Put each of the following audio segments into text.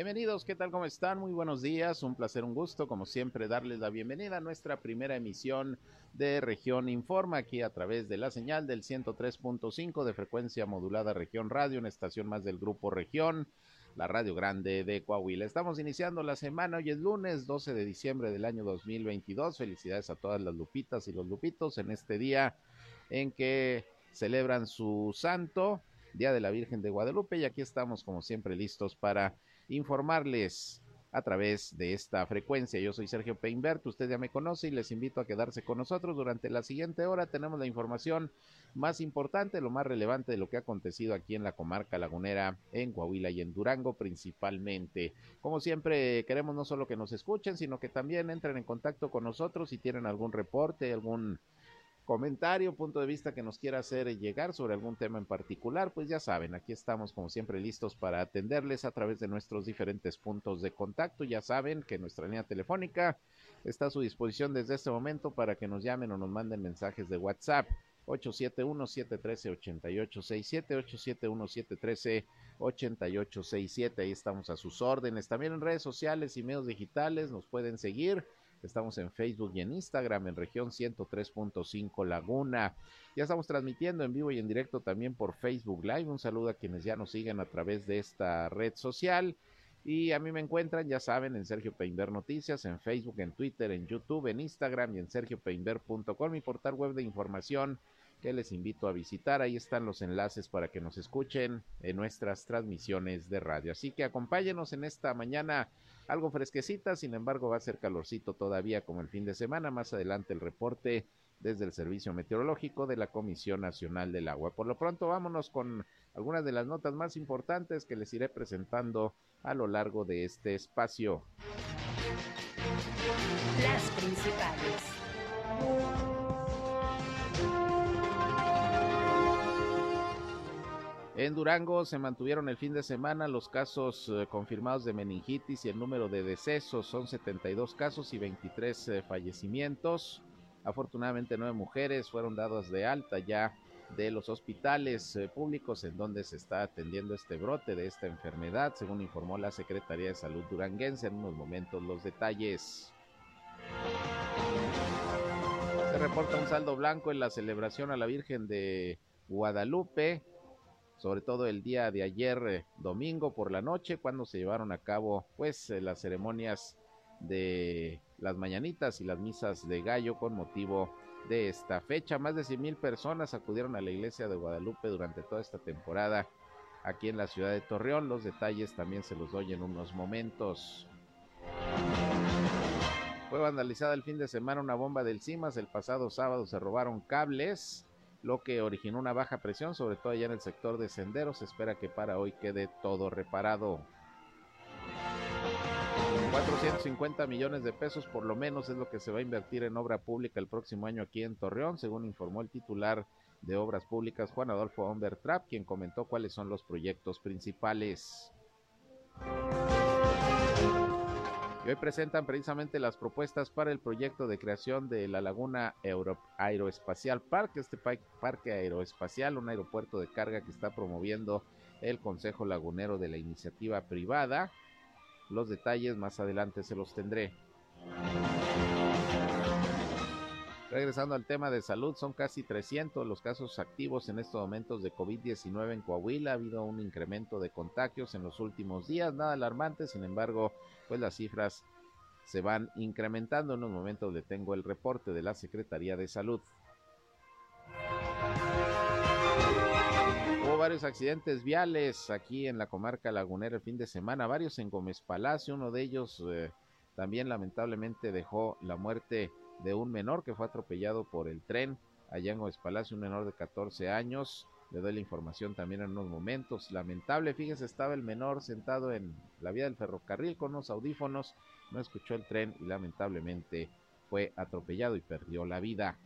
Bienvenidos, ¿qué tal? ¿Cómo están? Muy buenos días, un placer, un gusto, como siempre, darles la bienvenida a nuestra primera emisión de Región Informa, aquí a través de la señal del 103.5 de frecuencia modulada Región Radio, una estación más del Grupo Región, la Radio Grande de Coahuila. Estamos iniciando la semana, hoy es lunes 12 de diciembre del año 2022. Felicidades a todas las lupitas y los lupitos en este día en que celebran su santo, Día de la Virgen de Guadalupe, y aquí estamos como siempre listos para informarles a través de esta frecuencia. Yo soy Sergio Peinbert, usted ya me conoce y les invito a quedarse con nosotros durante la siguiente hora. Tenemos la información más importante, lo más relevante de lo que ha acontecido aquí en la comarca lagunera, en Coahuila y en Durango principalmente. Como siempre, queremos no solo que nos escuchen, sino que también entren en contacto con nosotros si tienen algún reporte, algún comentario, punto de vista que nos quiera hacer llegar sobre algún tema en particular, pues ya saben, aquí estamos como siempre listos para atenderles a través de nuestros diferentes puntos de contacto. Ya saben que nuestra línea telefónica está a su disposición desde este momento para que nos llamen o nos manden mensajes de WhatsApp. 871-713-8867, 871-713-8867, ahí estamos a sus órdenes. También en redes sociales y medios digitales nos pueden seguir Estamos en Facebook y en Instagram en región 103.5 Laguna. Ya estamos transmitiendo en vivo y en directo también por Facebook Live. Un saludo a quienes ya nos siguen a través de esta red social. Y a mí me encuentran, ya saben, en Sergio Peinber Noticias, en Facebook, en Twitter, en YouTube, en Instagram y en sergiopeinber.com, mi portal web de información que les invito a visitar. Ahí están los enlaces para que nos escuchen en nuestras transmisiones de radio. Así que acompáñenos en esta mañana algo fresquecita, sin embargo va a ser calorcito todavía como el fin de semana. Más adelante el reporte desde el Servicio Meteorológico de la Comisión Nacional del Agua. Por lo pronto vámonos con algunas de las notas más importantes que les iré presentando a lo largo de este espacio. Las principales. En Durango se mantuvieron el fin de semana los casos eh, confirmados de meningitis y el número de decesos son 72 casos y 23 eh, fallecimientos. Afortunadamente nueve mujeres fueron dadas de alta ya de los hospitales eh, públicos en donde se está atendiendo este brote de esta enfermedad, según informó la Secretaría de Salud duranguense. En unos momentos los detalles. Se reporta un saldo blanco en la celebración a la Virgen de Guadalupe sobre todo el día de ayer eh, domingo por la noche cuando se llevaron a cabo pues eh, las ceremonias de las mañanitas y las misas de gallo con motivo de esta fecha. Más de 100 mil personas acudieron a la iglesia de Guadalupe durante toda esta temporada aquí en la ciudad de Torreón. Los detalles también se los doy en unos momentos. Fue vandalizada el fin de semana una bomba del CIMAS. El pasado sábado se robaron cables lo que originó una baja presión, sobre todo allá en el sector de senderos. Se espera que para hoy quede todo reparado. 450 millones de pesos por lo menos es lo que se va a invertir en obra pública el próximo año aquí en Torreón, según informó el titular de Obras Públicas Juan Adolfo Humbertrap, quien comentó cuáles son los proyectos principales. Y hoy presentan precisamente las propuestas para el proyecto de creación de la Laguna Euro Aeroespacial Park, este parque aeroespacial, un aeropuerto de carga que está promoviendo el Consejo Lagunero de la iniciativa privada. Los detalles más adelante se los tendré. Regresando al tema de salud, son casi 300 los casos activos en estos momentos de COVID-19 en Coahuila. Ha habido un incremento de contagios en los últimos días, nada alarmante, sin embargo, pues las cifras se van incrementando. En un momento le tengo el reporte de la Secretaría de Salud. Hubo varios accidentes viales aquí en la comarca lagunera el fin de semana, varios en Gómez Palacio, uno de ellos eh, también lamentablemente dejó la muerte de un menor que fue atropellado por el tren allá en Palacio, un menor de 14 años. Le doy la información también en unos momentos. Lamentable, fíjese, estaba el menor sentado en la vía del ferrocarril con unos audífonos, no escuchó el tren y lamentablemente fue atropellado y perdió la vida.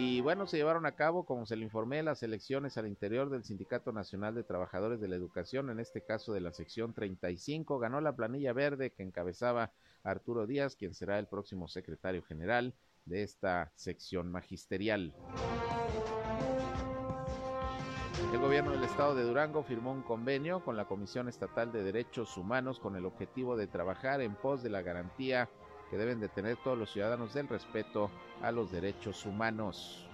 Y bueno, se llevaron a cabo, como se le informé, las elecciones al interior del Sindicato Nacional de Trabajadores de la Educación, en este caso de la sección 35. Ganó la planilla verde que encabezaba Arturo Díaz, quien será el próximo secretario general de esta sección magisterial. El gobierno del estado de Durango firmó un convenio con la Comisión Estatal de Derechos Humanos con el objetivo de trabajar en pos de la garantía que deben de tener todos los ciudadanos del respeto a los derechos humanos.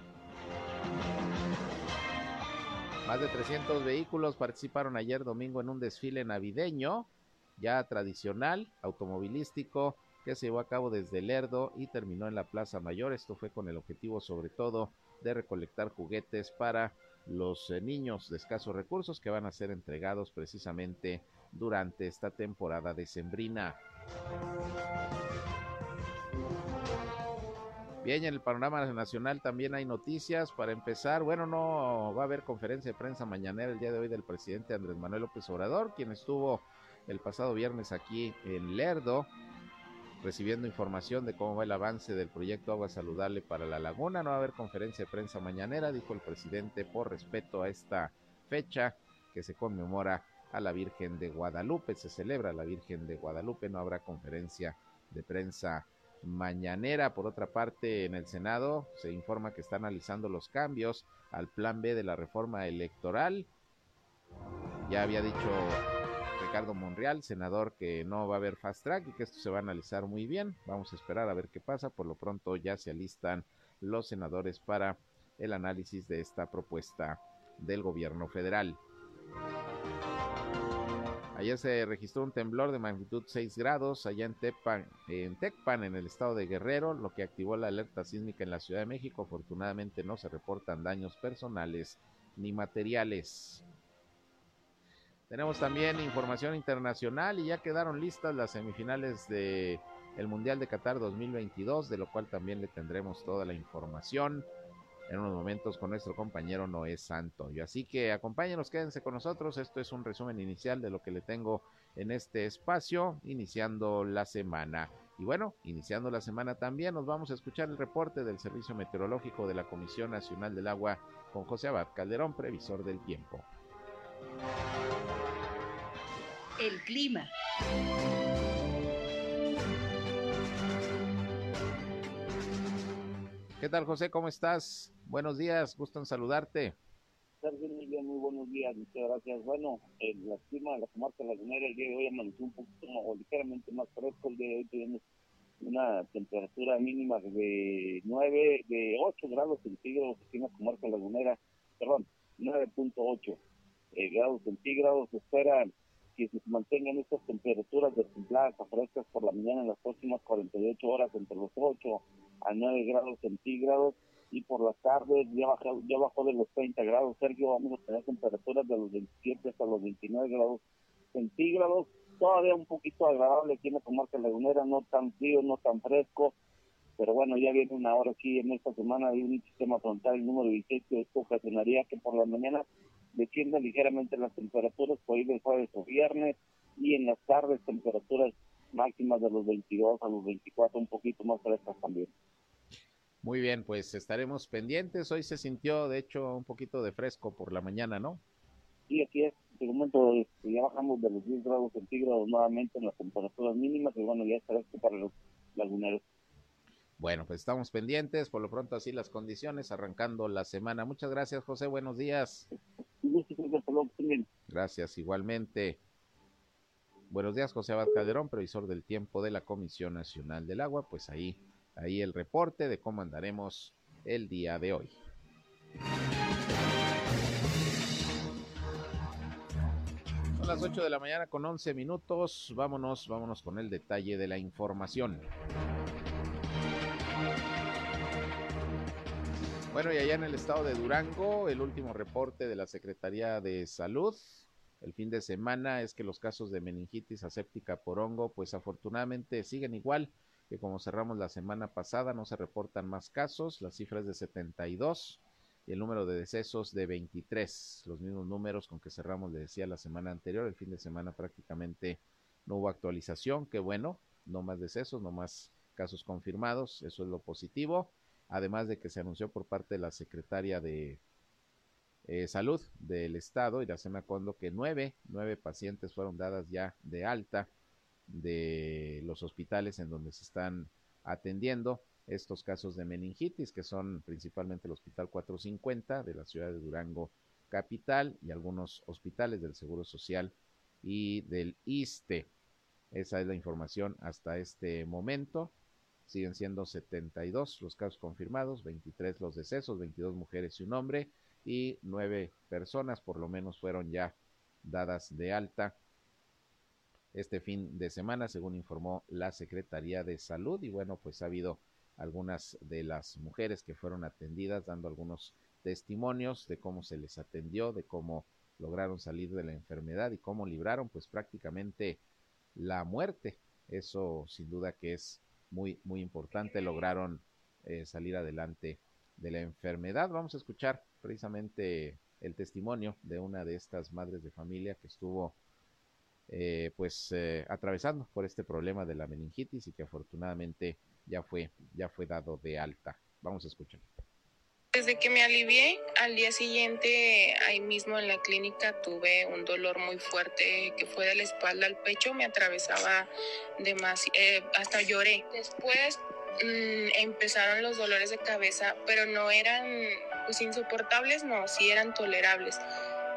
Más de 300 vehículos participaron ayer domingo en un desfile navideño, ya tradicional, automovilístico, que se llevó a cabo desde Lerdo y terminó en la Plaza Mayor. Esto fue con el objetivo sobre todo de recolectar juguetes para los eh, niños de escasos recursos que van a ser entregados precisamente durante esta temporada decembrina. Bien, en el panorama nacional también hay noticias. Para empezar, bueno, no va a haber conferencia de prensa mañanera el día de hoy del presidente Andrés Manuel López Obrador, quien estuvo el pasado viernes aquí en Lerdo, recibiendo información de cómo va el avance del proyecto Agua Saludable para la Laguna. No va a haber conferencia de prensa mañanera, dijo el presidente, por respeto a esta fecha que se conmemora a la Virgen de Guadalupe, se celebra la Virgen de Guadalupe, no habrá conferencia de prensa mañanera. Por otra parte, en el Senado se informa que está analizando los cambios al plan B de la reforma electoral. Ya había dicho Ricardo Monreal, senador, que no va a haber fast track y que esto se va a analizar muy bien. Vamos a esperar a ver qué pasa. Por lo pronto ya se alistan los senadores para el análisis de esta propuesta del gobierno federal. Ayer se registró un temblor de magnitud 6 grados allá en, Tepan, en Tecpan, en el estado de Guerrero, lo que activó la alerta sísmica en la Ciudad de México. Afortunadamente no se reportan daños personales ni materiales. Tenemos también información internacional y ya quedaron listas las semifinales de el Mundial de Qatar 2022, de lo cual también le tendremos toda la información en unos momentos con nuestro compañero Noé Santoyo. Así que acompáñenos, quédense con nosotros. Esto es un resumen inicial de lo que le tengo en este espacio, iniciando la semana. Y bueno, iniciando la semana también nos vamos a escuchar el reporte del Servicio Meteorológico de la Comisión Nacional del Agua con José Abad Calderón, previsor del tiempo. El clima. ¿Qué tal, José? ¿Cómo estás? Buenos días, gusto en saludarte. Muy muy buenos días, muchas gracias. Bueno, el la clima de la comarca lagunera el día de hoy amaneció un poquito o ligeramente más fresco. El día de hoy tenemos una temperatura mínima de 9, de 8 grados centígrados aquí en la comarca lagunera, perdón, 9.8 eh, grados centígrados. Se espera que se mantengan estas temperaturas de templadas a frescas por la mañana en las próximas 48 horas entre los 8 a 9 grados centígrados y por las tardes ya bajó, ya bajó de los 30 grados. Sergio, vamos a tener temperaturas de los 27 hasta los 29 grados centígrados. Todavía un poquito agradable aquí en la comarca lagunera, no tan frío, no tan fresco. Pero bueno, ya viene una hora aquí en esta semana de un sistema frontal, número 16, que esto ocasionaría que por la mañana desciendan ligeramente las temperaturas por ir del jueves o viernes y en las tardes temperaturas máximas de los 22 a los 24, un poquito más frescas también. Muy bien, pues estaremos pendientes. Hoy se sintió, de hecho, un poquito de fresco por la mañana, ¿no? Sí, aquí es. De momento este, ya bajamos de los 10 grados centígrados nuevamente en las temperaturas mínimas y bueno, ya estará esto para los laguneros. Bueno, pues estamos pendientes. Por lo pronto, así las condiciones, arrancando la semana. Muchas gracias, José. Buenos días. Gracias, igualmente. Buenos días, José Abad Calderón, previsor del tiempo de la Comisión Nacional del Agua. Pues ahí ahí el reporte de cómo andaremos el día de hoy. Son las 8 de la mañana con 11 minutos. Vámonos, vámonos con el detalle de la información. Bueno, y allá en el estado de Durango, el último reporte de la Secretaría de Salud el fin de semana es que los casos de meningitis aséptica por hongo, pues afortunadamente siguen igual que como cerramos la semana pasada no se reportan más casos, las cifras de 72 y el número de decesos de 23, los mismos números con que cerramos, le decía la semana anterior, el fin de semana prácticamente no hubo actualización, que bueno, no más decesos, no más casos confirmados, eso es lo positivo, además de que se anunció por parte de la secretaria de eh, Salud del Estado, Iracema Condo, que nueve, nueve pacientes fueron dadas ya de alta de los hospitales en donde se están atendiendo estos casos de meningitis, que son principalmente el Hospital 450 de la ciudad de Durango Capital y algunos hospitales del Seguro Social y del ISTE. Esa es la información hasta este momento. Siguen siendo 72 los casos confirmados, 23 los decesos, 22 mujeres y un hombre y nueve personas por lo menos fueron ya dadas de alta este fin de semana, según informó la Secretaría de Salud. Y bueno, pues ha habido algunas de las mujeres que fueron atendidas dando algunos testimonios de cómo se les atendió, de cómo lograron salir de la enfermedad y cómo libraron pues prácticamente la muerte. Eso sin duda que es muy, muy importante. Lograron eh, salir adelante de la enfermedad. Vamos a escuchar precisamente el testimonio de una de estas madres de familia que estuvo eh, pues eh, atravesando por este problema de la meningitis y que afortunadamente ya fue, ya fue dado de alta. Vamos a escuchar. Desde que me alivié, al día siguiente, ahí mismo en la clínica, tuve un dolor muy fuerte que fue de la espalda al pecho, me atravesaba demasiado, eh, hasta lloré. Después mmm, empezaron los dolores de cabeza, pero no eran pues insoportables, no, sí eran tolerables,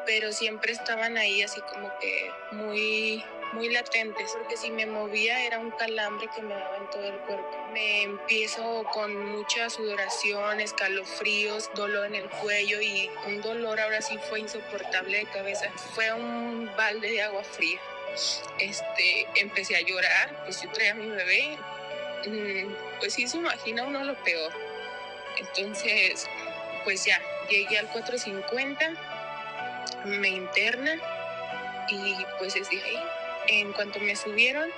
pero siempre estaban ahí así como que muy muy latentes, porque si me movía era un calambre que me daba en todo el cuerpo. Me empiezo con mucha sudoración, escalofríos, dolor en el cuello y un dolor ahora sí fue insoportable de cabeza. Fue un balde de agua fría. Este, empecé a llorar, pues yo traía a mi bebé. Mm, pues sí se imagina uno lo peor. Entonces, pues ya, llegué al 450, me internan y pues desde ahí en cuanto me subieron,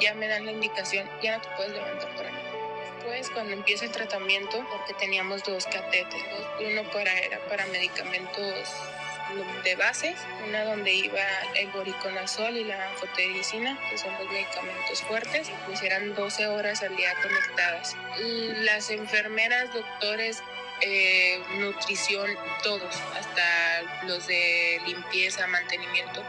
ya me dan la indicación, ya no te puedes levantar para nada. Después, cuando empieza el tratamiento, porque teníamos dos catéteres, uno para, era para medicamentos de base, una donde iba el boriconazol y la anfotericina, que son los medicamentos fuertes, pues eran 12 horas al día conectadas. Las enfermeras, doctores, eh, nutrición, todos, hasta los de limpieza, mantenimiento,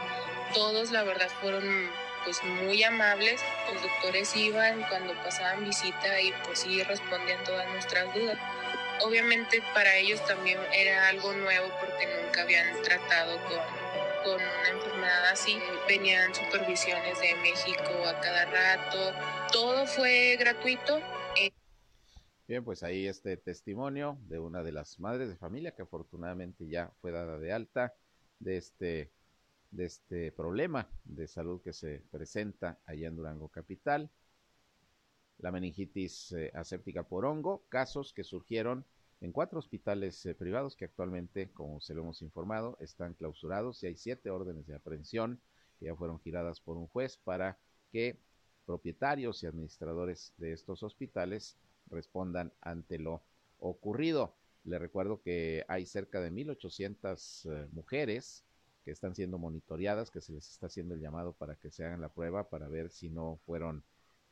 todos la verdad fueron pues muy amables, los doctores iban cuando pasaban visita y pues sí respondían todas nuestras dudas. Obviamente para ellos también era algo nuevo porque nunca habían tratado con, con una enfermedad así. Venían supervisiones de México a cada rato, todo fue gratuito. Bien, pues ahí este testimonio de una de las madres de familia que afortunadamente ya fue dada de alta de este de este problema de salud que se presenta allá en Durango Capital. La meningitis eh, aséptica por hongo, casos que surgieron en cuatro hospitales eh, privados que actualmente, como se lo hemos informado, están clausurados y hay siete órdenes de aprehensión que ya fueron giradas por un juez para que propietarios y administradores de estos hospitales respondan ante lo ocurrido. Le recuerdo que hay cerca de 1.800 eh, mujeres que están siendo monitoreadas, que se les está haciendo el llamado para que se hagan la prueba para ver si no fueron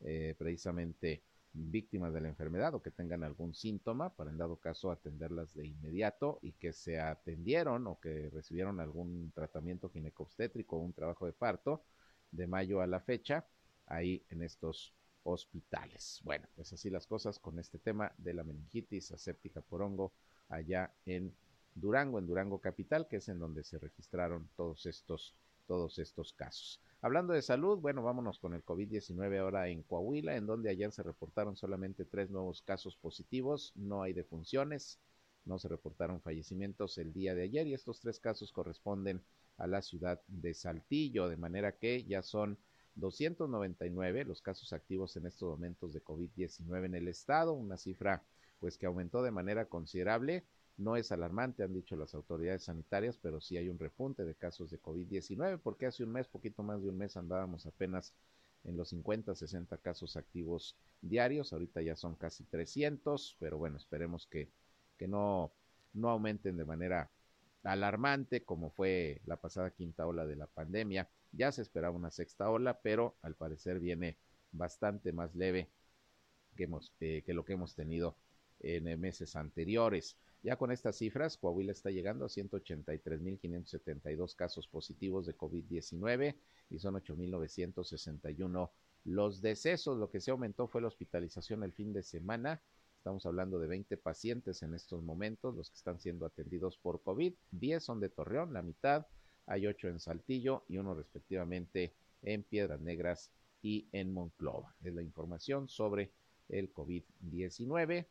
eh, precisamente víctimas de la enfermedad o que tengan algún síntoma, para en dado caso atenderlas de inmediato y que se atendieron o que recibieron algún tratamiento ginecobstétrico o un trabajo de parto de mayo a la fecha ahí en estos hospitales. Bueno, pues así las cosas con este tema de la meningitis aséptica por hongo allá en Durango, en Durango Capital, que es en donde se registraron todos estos, todos estos casos. Hablando de salud, bueno, vámonos con el COVID-19 ahora en Coahuila, en donde ayer se reportaron solamente tres nuevos casos positivos, no hay defunciones, no se reportaron fallecimientos el día de ayer y estos tres casos corresponden a la ciudad de Saltillo, de manera que ya son 299 los casos activos en estos momentos de COVID-19 en el estado, una cifra pues que aumentó de manera considerable no es alarmante, han dicho las autoridades sanitarias, pero sí hay un repunte de casos de COVID-19, porque hace un mes, poquito más de un mes, andábamos apenas en los 50, 60 casos activos diarios, ahorita ya son casi 300, pero bueno, esperemos que, que no, no aumenten de manera alarmante como fue la pasada quinta ola de la pandemia. Ya se esperaba una sexta ola, pero al parecer viene bastante más leve que, hemos, eh, que lo que hemos tenido en meses anteriores. Ya con estas cifras, Coahuila está llegando a 183.572 casos positivos de COVID-19 y son 8.961 los decesos. Lo que se aumentó fue la hospitalización el fin de semana Estamos hablando de 20 pacientes en estos momentos, los que están siendo atendidos por COVID. 10 son de Torreón, la mitad. Hay 8 en Saltillo y uno respectivamente en Piedras Negras y en Monclova. Es la información sobre el COVID-19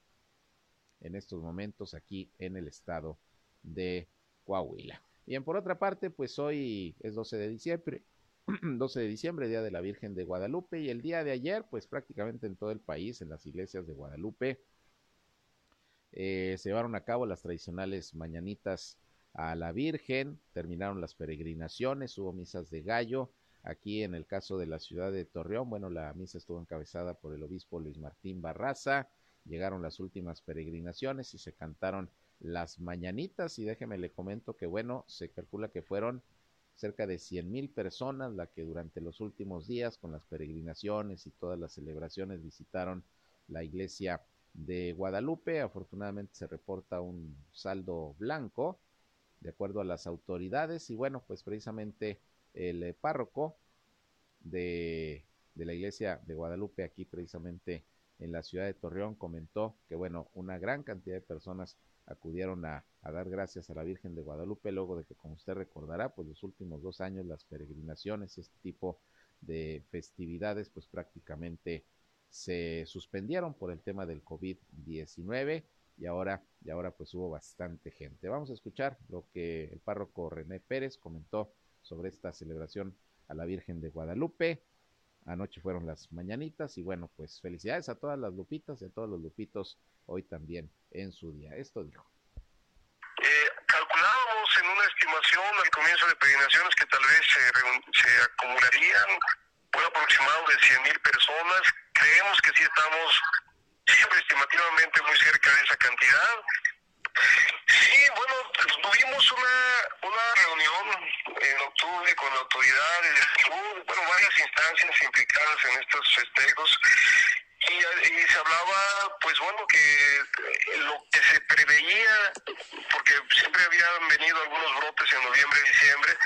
en estos momentos aquí en el estado de Coahuila. Bien, por otra parte, pues hoy es 12 de diciembre, 12 de diciembre, Día de la Virgen de Guadalupe, y el día de ayer, pues prácticamente en todo el país, en las iglesias de Guadalupe, eh, se llevaron a cabo las tradicionales mañanitas a la Virgen, terminaron las peregrinaciones, hubo misas de gallo, aquí en el caso de la ciudad de Torreón, bueno, la misa estuvo encabezada por el obispo Luis Martín Barraza, llegaron las últimas peregrinaciones y se cantaron las mañanitas y déjeme le comento que bueno, se calcula que fueron cerca de cien mil personas las que durante los últimos días con las peregrinaciones y todas las celebraciones visitaron la iglesia de Guadalupe. Afortunadamente se reporta un saldo blanco de acuerdo a las autoridades y bueno, pues precisamente el eh, párroco de, de la iglesia de Guadalupe aquí precisamente en la ciudad de Torreón comentó que bueno, una gran cantidad de personas acudieron a, dar gracias a la Virgen de Guadalupe, luego de que, como usted recordará, pues los últimos dos años las peregrinaciones este tipo de festividades, pues prácticamente se suspendieron por el tema del COVID-19 y ahora, y ahora pues hubo bastante gente. Vamos a escuchar lo que el párroco René Pérez comentó sobre esta celebración a la Virgen de Guadalupe. Anoche fueron las mañanitas y bueno, pues felicidades a todas las lupitas y a todos los lupitos hoy también en su día. Esto dijo. Eh, calculábamos en una estimación al comienzo de peregrinaciones que tal vez se, se acumularían un aproximado de 100 mil personas. Creemos que sí estamos siempre estimativamente muy cerca de esa cantidad. Sí, bueno, tuvimos una, una reunión en octubre con autoridades de salud, bueno, varias instancias implicadas en estos festejos y, se hablaba, pues bueno, que lo que se preveía, porque siempre habían venido algunos brotes en noviembre y diciembre,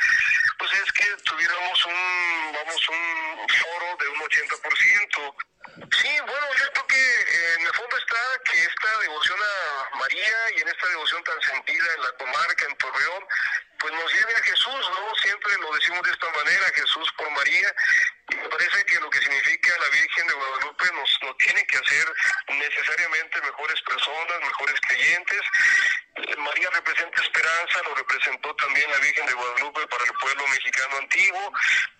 pues es que tuviéramos un, vamos, un foro de un 80%. Sí, bueno, yo creo que eh, en el fondo está que esta devoción a María y en esta devoción tan sentida en la comarca, en Torreón, pues nos lleve a Jesús, ¿no? Siempre lo decimos de esta manera, Jesús por María, parece que lo que significa la Virgen de Guadalupe nos, nos tiene que hacer necesariamente mejores personas, mejores creyentes. María representa esperanza, lo representó también la Virgen de Guadalupe para el pueblo mexicano antiguo,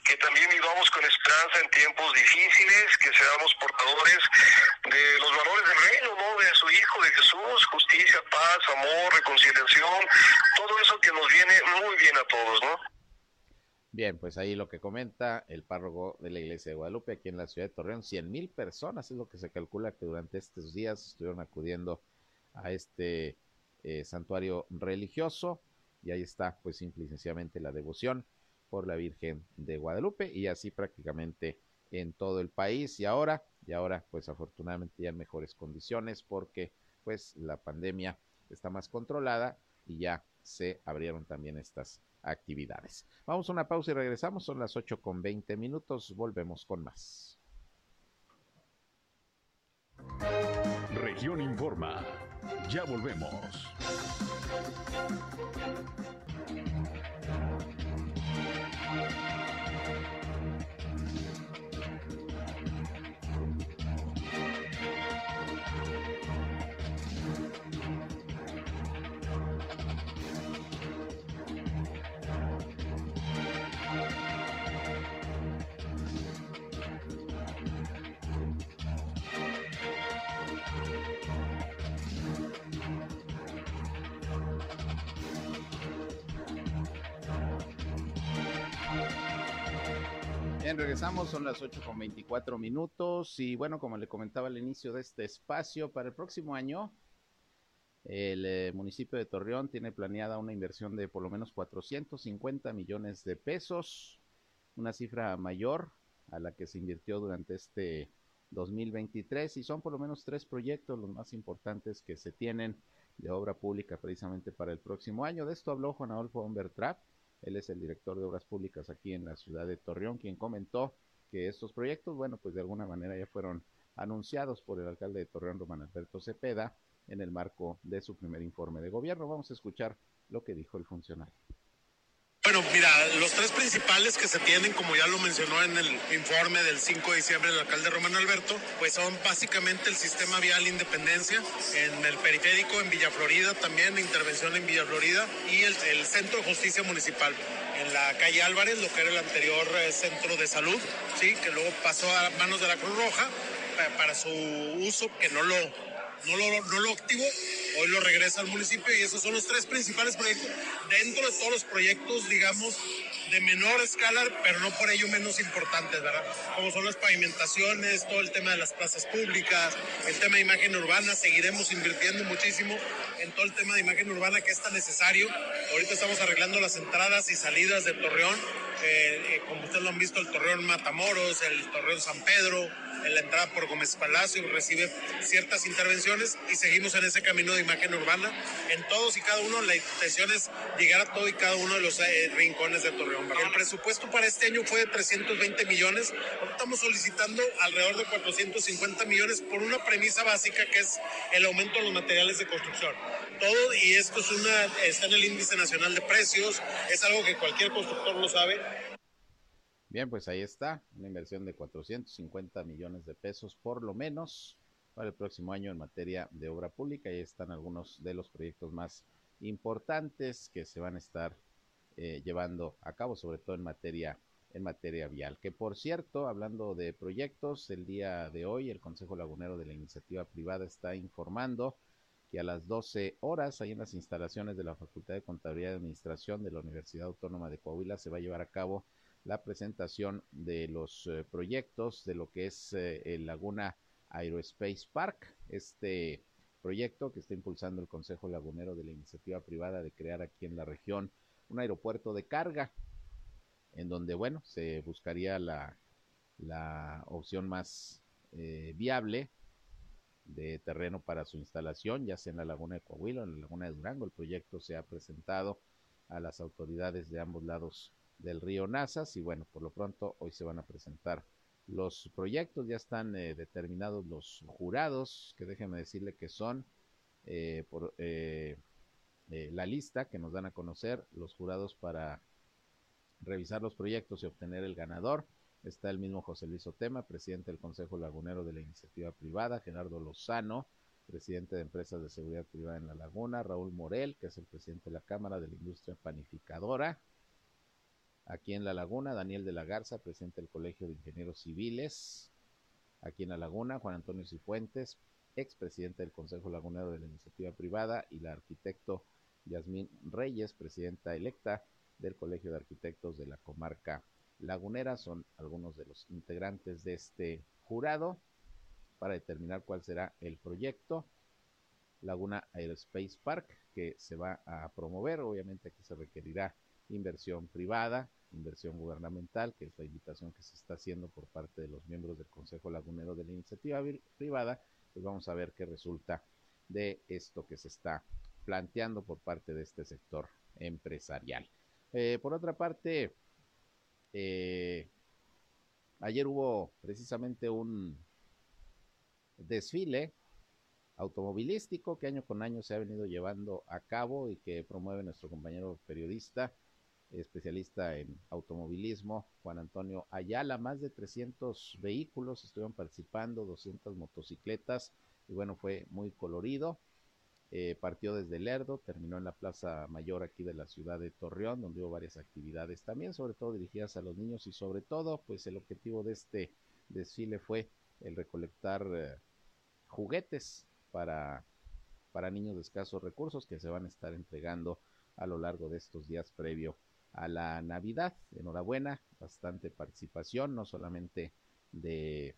que también vivamos con esperanza en tiempos difíciles, que seamos portadores de los valores del reino, ¿no? De su Hijo, de Jesús, justicia, paz, amor, reconciliación, todo eso que nos viene muy bien a todos, ¿no? Bien, pues ahí lo que comenta el párroco de la iglesia de Guadalupe aquí en la ciudad de Torreón, cien mil personas es lo que se calcula que durante estos días estuvieron acudiendo a este eh, santuario religioso y ahí está pues simple y sencillamente la devoción por la Virgen de Guadalupe y así prácticamente en todo el país. Y ahora y ahora pues afortunadamente ya en mejores condiciones porque pues la pandemia está más controlada y ya se abrieron también estas actividades. Vamos a una pausa y regresamos. Son las 8 con 20 minutos. Volvemos con más. Región Informa. Ya volvemos. Regresamos, son las 8 con 24 minutos y bueno, como le comentaba al inicio de este espacio, para el próximo año el eh, municipio de Torreón tiene planeada una inversión de por lo menos 450 millones de pesos, una cifra mayor a la que se invirtió durante este 2023 y son por lo menos tres proyectos los más importantes que se tienen de obra pública precisamente para el próximo año. De esto habló Juan Adolfo Humbertrap, él es el director de obras públicas aquí en la ciudad de Torreón, quien comentó que estos proyectos, bueno, pues de alguna manera ya fueron anunciados por el alcalde de Torreón, Román Alberto Cepeda, en el marco de su primer informe de gobierno. Vamos a escuchar lo que dijo el funcionario. Bueno, mira, los tres principales que se tienen, como ya lo mencionó en el informe del 5 de diciembre el alcalde Román Alberto, pues son básicamente el sistema vial Independencia, en el periférico en Villa Florida también, intervención en Villa Florida y el, Centro de Justicia Municipal en la calle Álvarez, lo que era el anterior eh, centro de salud, sí, que luego pasó a manos de la Cruz Roja eh, para su uso, que no lo, no lo, no lo activó hoy lo regresa al municipio y esos son los tres principales proyectos dentro de todos los proyectos, digamos, de menor escala, pero no por ello menos importantes, ¿verdad? Como son las pavimentaciones, todo el tema de las plazas públicas, el tema de imagen urbana, seguiremos invirtiendo muchísimo en todo el tema de imagen urbana que es tan necesario. Ahorita estamos arreglando las entradas y salidas de Torreón, eh, eh, como ustedes lo han visto, el Torreón Matamoros, el Torreón San Pedro, en la entrada por Gómez Palacio, recibe ciertas intervenciones y seguimos en ese camino de imagen urbana. En todos y cada uno, la intención es llegar a todo y cada uno de los eh, rincones de Torreón. El presupuesto para este año fue de 320 millones. Estamos solicitando alrededor de 450 millones por una premisa básica que es el aumento de los materiales de construcción. Todo, y esto es una, está en el índice nacional de precios, es algo que cualquier constructor lo sabe Bien, pues ahí está, una inversión de 450 millones de pesos por lo menos para el próximo año en materia de obra pública. Ahí están algunos de los proyectos más importantes que se van a estar eh, llevando a cabo, sobre todo en materia en materia vial. Que por cierto, hablando de proyectos, el día de hoy el Consejo Lagunero de la Iniciativa Privada está informando que a las 12 horas, ahí en las instalaciones de la Facultad de Contabilidad y Administración de la Universidad Autónoma de Coahuila, se va a llevar a cabo la presentación de los eh, proyectos de lo que es eh, el Laguna Aerospace Park, este proyecto que está impulsando el Consejo Lagunero de la iniciativa privada de crear aquí en la región un aeropuerto de carga, en donde, bueno, se buscaría la, la opción más eh, viable de terreno para su instalación, ya sea en la Laguna de Coahuila o en la Laguna de Durango. El proyecto se ha presentado a las autoridades de ambos lados del río Nazas y bueno, por lo pronto hoy se van a presentar los proyectos, ya están eh, determinados los jurados, que déjenme decirle que son eh, por eh, la lista que nos dan a conocer los jurados para revisar los proyectos y obtener el ganador. Está el mismo José Luis Otema, presidente del Consejo Lagunero de la Iniciativa Privada, Gerardo Lozano, presidente de Empresas de Seguridad Privada en La Laguna, Raúl Morel, que es el presidente de la Cámara de la Industria Panificadora, Aquí en La Laguna, Daniel de la Garza, presidente del Colegio de Ingenieros Civiles. Aquí en La Laguna, Juan Antonio Cifuentes, expresidente del Consejo Lagunero de la Iniciativa Privada, y la arquitecto Yasmín Reyes, presidenta electa del Colegio de Arquitectos de la Comarca Lagunera. Son algunos de los integrantes de este jurado para determinar cuál será el proyecto Laguna Aerospace Park que se va a promover. Obviamente aquí se requerirá inversión privada, inversión gubernamental, que es la invitación que se está haciendo por parte de los miembros del Consejo Lagunero de la Iniciativa Privada, pues vamos a ver qué resulta de esto que se está planteando por parte de este sector empresarial. Eh, por otra parte, eh, ayer hubo precisamente un desfile automovilístico que año con año se ha venido llevando a cabo y que promueve nuestro compañero periodista especialista en automovilismo, Juan Antonio Ayala. Más de 300 vehículos estuvieron participando, 200 motocicletas, y bueno, fue muy colorido. Eh, partió desde Lerdo, terminó en la Plaza Mayor aquí de la ciudad de Torreón, donde hubo varias actividades también, sobre todo dirigidas a los niños y sobre todo, pues el objetivo de este desfile fue el recolectar eh, juguetes para, para niños de escasos recursos que se van a estar entregando a lo largo de estos días previo a la Navidad. Enhorabuena, bastante participación, no solamente de,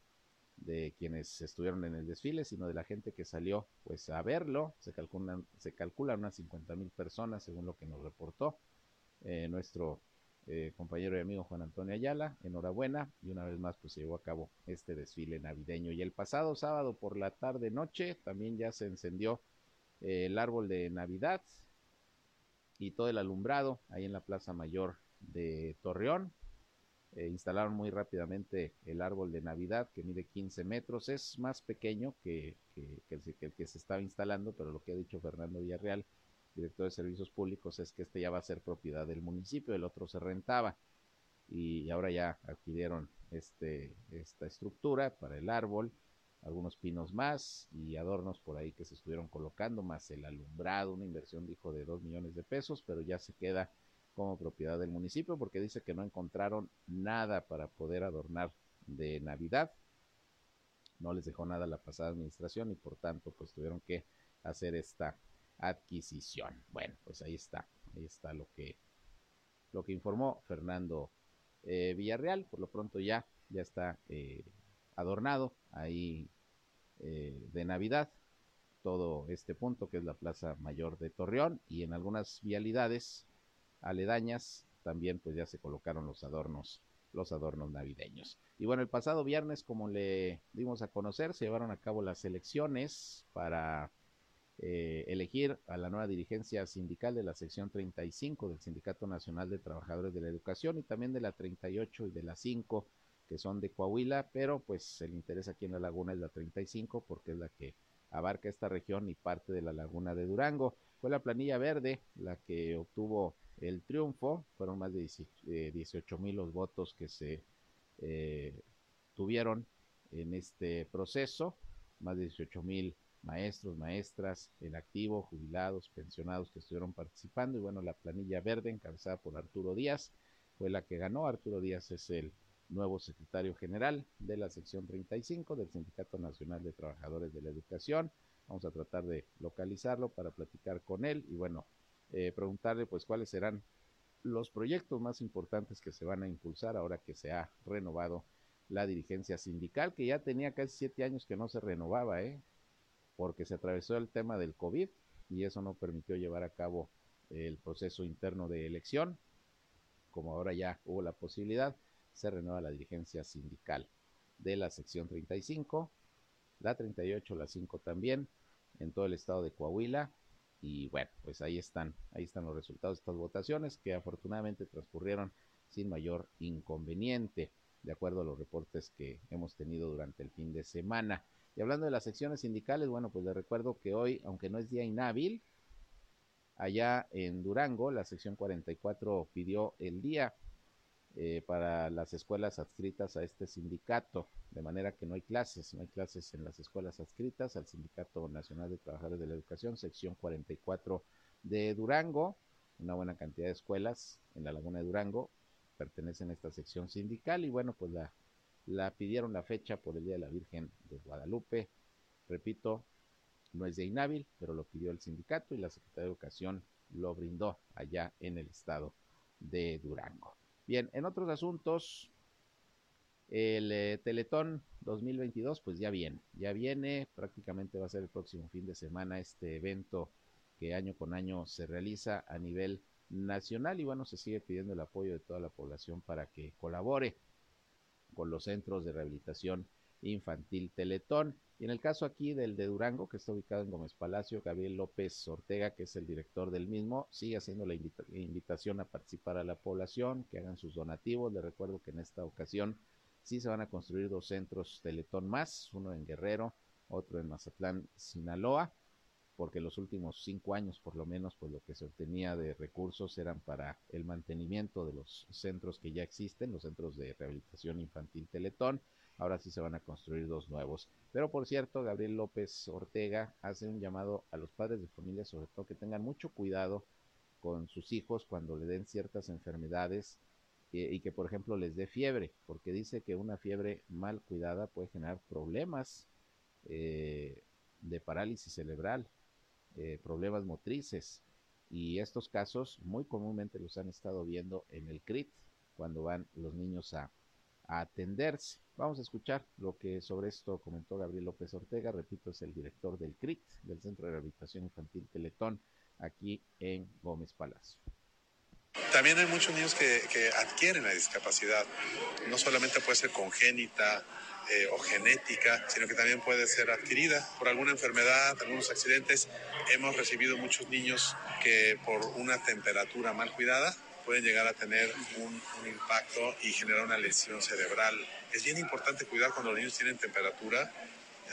de quienes estuvieron en el desfile, sino de la gente que salió pues a verlo. Se calculan, se calculan unas 50 mil personas, según lo que nos reportó eh, nuestro eh, compañero y amigo Juan Antonio Ayala. Enhorabuena y una vez más pues se llevó a cabo este desfile navideño. Y el pasado sábado por la tarde noche también ya se encendió eh, el árbol de Navidad y todo el alumbrado ahí en la Plaza Mayor de Torreón. eh, instalaron muy rápidamente el árbol de Navidad que mide 15 metros. Es más pequeño que, el que se estaba instalando, pero lo que ha dicho Fernando Villarreal, director de Servicios Públicos, es que este ya va a ser propiedad del municipio, el otro se rentaba y ahora ya adquirieron este, esta estructura para el árbol, algunos pinos más y adornos por ahí que se estuvieron colocando, más el alumbrado, una inversión dijo de 2 millones de pesos, pero ya se queda como propiedad del municipio porque dice que no encontraron nada para poder adornar de Navidad. No les dejó nada la pasada administración y por tanto pues tuvieron que hacer esta adquisición. Bueno, pues ahí está, ahí está lo que lo que informó Fernando eh, Villarreal. Por lo pronto ya ya está eh, adornado ahí eh, de Navidad todo este punto que es la Plaza Mayor de Torreón y en algunas vialidades aledañas también pues ya se colocaron los adornos los adornos navideños. Y bueno, el pasado viernes, como le dimos a conocer, se llevaron a cabo las elecciones para eh, elegir a la nueva dirigencia sindical de la sección 35 del Sindicato Nacional de Trabajadores de la Educación y también de la 38 y de la 5 que son de Coahuila, pero pues el interés aquí en la laguna es la 35 porque es la que abarca esta región y parte de la laguna de Durango. Fue la planilla verde la que obtuvo el triunfo. Fueron más de 18 eh, mil los votos que se eh, tuvieron en este proceso. Más de 18 mil maestros, maestras en activo, jubilados, pensionados que estuvieron participando. Y bueno, la planilla verde encabezada por Arturo Díaz fue la que ganó. Arturo Díaz es el nuevo secretario general de la sección 35 del Sindicato Nacional de Trabajadores de la Educación. Vamos a tratar de localizarlo para platicar con él y bueno, eh, preguntarle pues cuáles serán los proyectos más importantes que se van a impulsar ahora que se ha renovado la dirigencia sindical, que ya tenía casi siete años que no se renovaba, ¿eh? porque se atravesó el tema del COVID y eso no permitió llevar a cabo el proceso interno de elección. Como ahora ya hubo la posibilidad, se renueva la dirigencia sindical de la sección 35, la 38, la 5 también, en todo el estado de Coahuila, y bueno, pues ahí están, ahí están los resultados de estas votaciones que afortunadamente transcurrieron sin mayor inconveniente, de acuerdo a los reportes que hemos tenido durante el fin de semana. Y hablando de las secciones sindicales, bueno, pues les recuerdo que hoy, aunque no es día inhábil, allá en Durango, la sección 44 pidió el día eh, para las escuelas adscritas a este sindicato, de manera que no hay clases, no hay clases en las escuelas adscritas al Sindicato Nacional de Trabajadores de la Educación, sección 44 de Durango, una buena cantidad de escuelas en la Laguna de Durango pertenecen a esta sección sindical y bueno, pues la, la pidieron la fecha por el Día de la Virgen de Guadalupe, repito, no es de inhábil, pero lo pidió el sindicato y la Secretaría de Educación lo brindó allá en el estado de Durango. Bien, en otros asuntos, el eh, Teletón 2022, pues ya viene, ya viene, prácticamente va a ser el próximo fin de semana este evento que año con año se realiza a nivel nacional y bueno, se sigue pidiendo el apoyo de toda la población para que colabore con los centros de rehabilitación infantil Teletón. Y en el caso aquí del de Durango, que está ubicado en Gómez Palacio, Gabriel López Ortega, que es el director del mismo, sigue haciendo la invitación a participar a la población, que hagan sus donativos. Les recuerdo que en esta ocasión sí se van a construir dos centros Teletón más, uno en Guerrero, otro en Mazatlán, Sinaloa, porque los últimos cinco años, por lo menos, pues lo que se obtenía de recursos eran para el mantenimiento de los centros que ya existen, los centros de rehabilitación infantil Teletón ahora sí se van a construir dos nuevos. Pero por cierto, Gabriel López Ortega hace un llamado a los padres de familia, sobre todo que tengan mucho cuidado con sus hijos cuando le den ciertas enfermedades y que por ejemplo les dé fiebre, porque dice que una fiebre mal cuidada puede generar problemas eh, de parálisis cerebral, eh, problemas motrices. Y estos casos muy comúnmente los han estado viendo en el CRIT cuando van los niños a atenderse. Vamos a escuchar lo que sobre esto comentó Gabriel López Ortega, repito, es el director del CRIT, del Centro de Rehabilitación Infantil Teletón, aquí en Gómez Palacio. También hay muchos niños que, adquieren la discapacidad, no solamente puede ser congénita, eh, o genética, sino que también puede ser adquirida por alguna enfermedad, algunos accidentes. Hemos recibido muchos niños que por una temperatura mal cuidada pueden llegar a tener un, un impacto y generar una lesión cerebral. Es bien importante cuidar cuando los niños tienen temperatura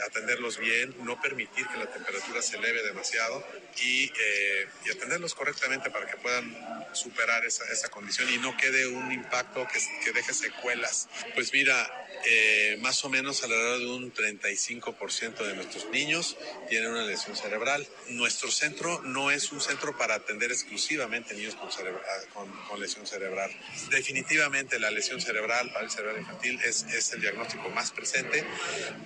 atenderlos bien, no permitir que la temperatura se eleve demasiado y, eh, y atenderlos correctamente para que puedan superar esa, esa condición y no quede un impacto que, que deje secuelas. Pues mira, eh, más o menos alrededor de un 35% de nuestros niños tienen una lesión cerebral. Nuestro centro no es un centro para atender exclusivamente niños con, con, con lesión cerebral. Definitivamente la lesión cerebral, para el cerebral infantil, es, es el diagnóstico más presente,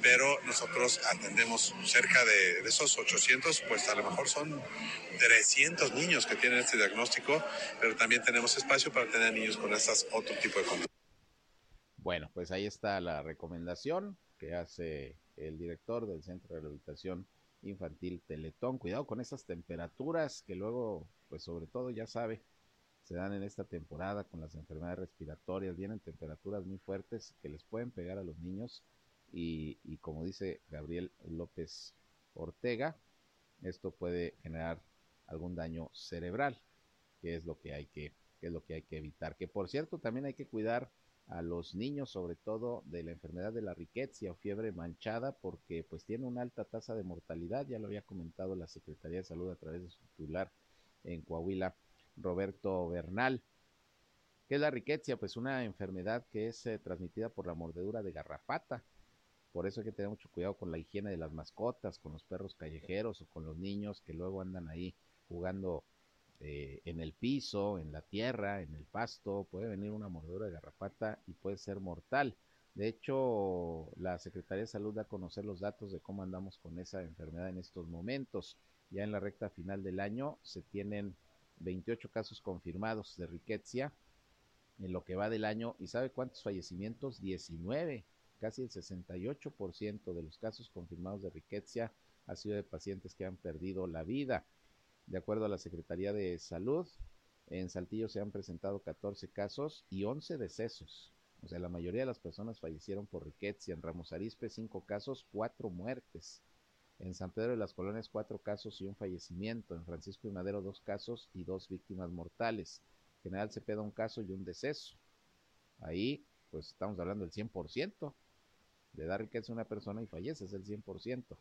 pero nosotros atendemos cerca de, de esos 800, pues a lo mejor son 300 niños que tienen este diagnóstico, pero también tenemos espacio para tener niños con estas otro tipo de condiciones. Bueno, pues ahí está la recomendación que hace el director del Centro de Rehabilitación Infantil Teletón. Cuidado con esas temperaturas que luego, pues sobre todo ya sabe, se dan en esta temporada con las enfermedades respiratorias. Vienen temperaturas muy fuertes que les pueden pegar a los niños y, como dice Gabriel López Ortega, esto puede generar algún daño cerebral, que es lo que hay que, que es lo que hay que evitar. Que por cierto, también hay que cuidar a los niños, sobre todo de la enfermedad de la riqueza o fiebre manchada, porque pues tiene una alta tasa de mortalidad, ya lo había comentado la Secretaría de Salud a través de su titular en Coahuila, Roberto Bernal. ¿Qué es la riqueza? Pues una enfermedad que es eh, transmitida por la mordedura de garrapata. Por eso hay que tener mucho cuidado con la higiene de las mascotas, con los perros callejeros o con los niños que luego andan ahí jugando eh, en el piso, en la tierra, en el pasto, puede venir una mordedura de garrapata y puede ser mortal. De hecho, la Secretaría de Salud da a conocer los datos de cómo andamos con esa enfermedad en estos momentos. Ya en la recta final del año se tienen 28 casos confirmados de riqueza en lo que va del año. ¿Y sabe cuántos fallecimientos? 19. Casi el 68% de los casos confirmados de riqueza ha sido de pacientes que han perdido la vida. De acuerdo a la Secretaría de Salud, en Saltillo se han presentado 14 casos y 11 decesos. O sea, la mayoría de las personas fallecieron por riqueza. En Ramos Arizpe, 5 casos, 4 muertes. En San Pedro de las Colonias, 4 casos y un fallecimiento. En Francisco y Madero, 2 casos y 2 víctimas mortales. General Cepeda, un caso y un deceso. Ahí, pues estamos hablando del 100%. Le da riqueza a una persona y fallece, es el 100%,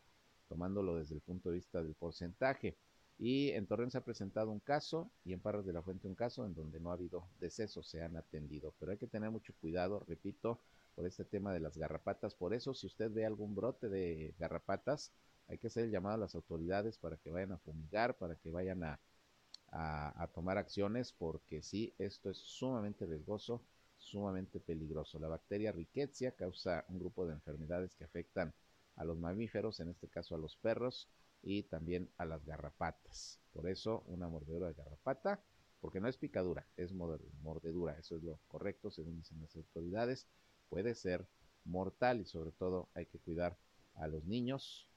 tomándolo desde el punto de vista del porcentaje. Y en Torreón se ha presentado un caso y en Parras de la Fuente un caso en donde no ha habido decesos, se han atendido. Pero hay que tener mucho cuidado, repito, por este tema de las garrapatas. Por eso, si usted ve algún brote de garrapatas, hay que hacer el llamado a las autoridades para que vayan a fumigar, para que vayan a, a, a tomar acciones, porque sí, esto es sumamente riesgoso, sumamente peligroso. La bacteria Rickettsia causa un grupo de enfermedades que afectan a los mamíferos, en este caso a los perros, y también a las garrapatas. Por eso una mordedura de garrapata, porque no es picadura, es mordedura, eso es lo correcto según dicen las autoridades, puede ser mortal y sobre todo hay que cuidar a los niños,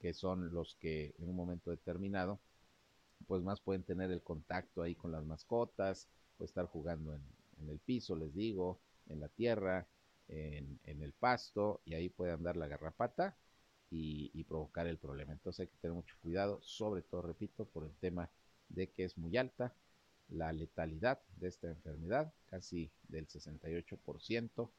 que son los que en un momento determinado, pues más pueden tener el contacto ahí con las mascotas, o estar jugando en, en el piso, les digo, en la tierra, en, en el pasto, y ahí puede andar la garrapata y, provocar el problema. Entonces hay que tener mucho cuidado, sobre todo, repito, por el tema de que es muy alta la letalidad de esta enfermedad, casi del 68%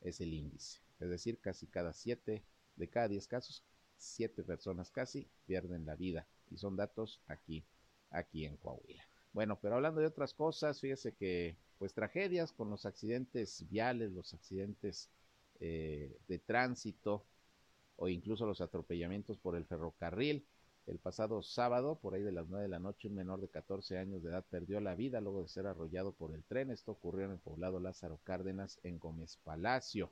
es el índice. Es decir, casi cada 7 de cada 10 casos, 7 personas casi pierden la vida. Y son datos aquí, aquí en Coahuila. Bueno, pero hablando de otras cosas, fíjese que pues tragedias con los accidentes viales, los accidentes eh, de tránsito, o incluso los atropellamientos por el ferrocarril. El pasado sábado, por ahí de las 9 de la noche, un menor de 14 años de edad perdió la vida luego de ser arrollado por el tren. Esto ocurrió en el poblado Lázaro Cárdenas, en Gómez Palacio.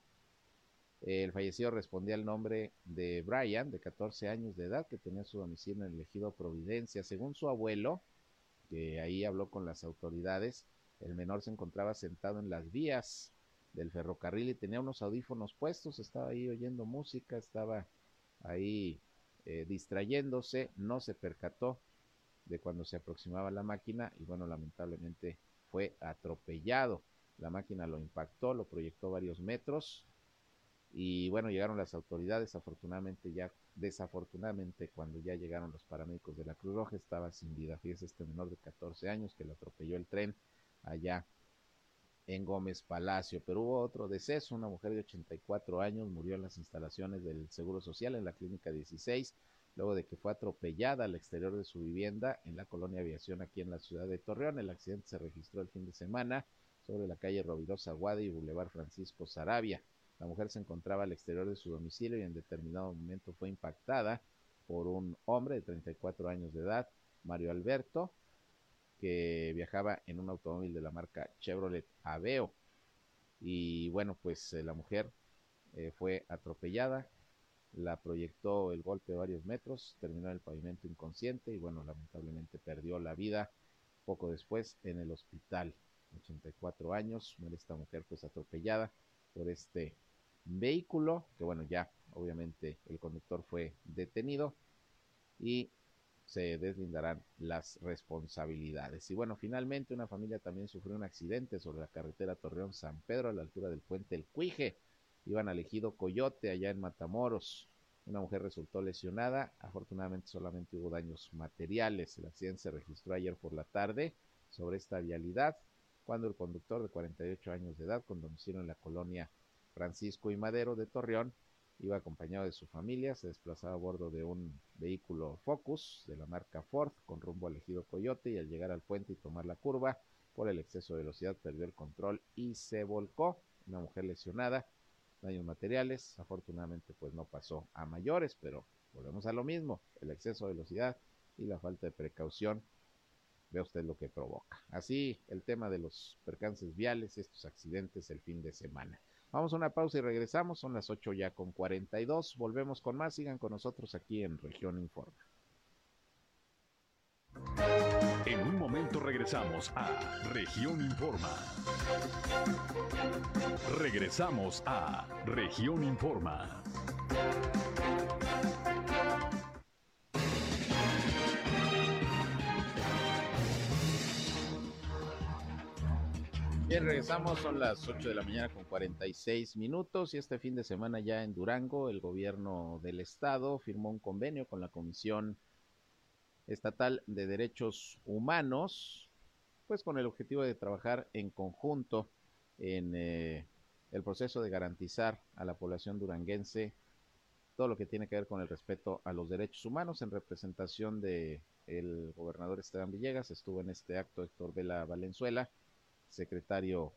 El fallecido respondía al nombre de Brian, de 14 años de edad, que tenía su domicilio en el ejido Providencia. Según su abuelo, que ahí habló con las autoridades, el menor se encontraba sentado en las vías del ferrocarril y tenía unos audífonos puestos, estaba ahí oyendo música, estaba ahí eh, distrayéndose, no se percató de cuando se aproximaba la máquina y bueno, lamentablemente fue atropellado. La máquina lo impactó, lo proyectó varios metros Y bueno, llegaron las autoridades, afortunadamente ya, desafortunadamente, cuando ya llegaron los paramédicos de la Cruz Roja, estaba sin vida. Fíjese este menor de 14 años que le atropelló el tren allá en Gómez Palacio. Pero hubo otro deceso, una mujer de 84 años murió en las instalaciones del Seguro Social en la Clínica 16, luego de que fue atropellada al exterior de su vivienda en la colonia Aviación aquí en la ciudad de Torreón. El accidente se registró el fin de semana sobre la calle Rovirosa Guadi y Boulevard Francisco Sarabia. La mujer se encontraba al exterior de su domicilio y en determinado momento fue impactada por un hombre de 34 años de edad, Mario Alberto, que viajaba en un automóvil de la marca Chevrolet Aveo. Y bueno, pues eh, la mujer eh, fue atropellada, la proyectó el golpe de varios metros, terminó en el pavimento inconsciente y bueno, lamentablemente perdió la vida poco después en el hospital. 84 años, esta mujer pues atropellada por este vehículo, que bueno, ya obviamente el conductor fue detenido y se deslindarán las responsabilidades. Y bueno, finalmente una familia también sufrió un accidente sobre la carretera Torreón San Pedro a la altura del puente El Cuije. Iban al ejido Coyote allá en Matamoros. Una mujer resultó lesionada. Afortunadamente solamente hubo daños materiales. El accidente se registró ayer por la tarde sobre esta vialidad cuando el conductor de 48 años de edad con en la colonia Francisco y Madero de Torreón Iba acompañado de su familia, se desplazaba a bordo de un vehículo Focus de la marca Ford con rumbo al ejido Coyote y al llegar al puente y tomar la curva por el exceso de velocidad perdió el control y se volcó. Una mujer lesionada, daños materiales, afortunadamente pues no pasó a mayores, pero volvemos a lo mismo, el exceso de velocidad y la falta de precaución ve usted lo que provoca. Así el tema de los percances viales, estos accidentes el fin de semana. Vamos a una pausa y regresamos. Son las 8 ya con 42. Volvemos con más. Sigan con nosotros aquí en Región Informa. En un momento regresamos a Región Informa. Regresamos a Región Informa. Bien, regresamos, son las 8 de la mañana con 46 minutos y este fin de semana ya en Durango el gobierno del estado firmó un convenio con la Comisión Estatal de Derechos Humanos, pues con el objetivo de trabajar en conjunto en eh, el proceso de garantizar a la población duranguense todo lo que tiene que ver con el respeto a los derechos humanos. En representación de el gobernador Esteban Villegas estuvo en este acto Héctor Vela Valenzuela secretario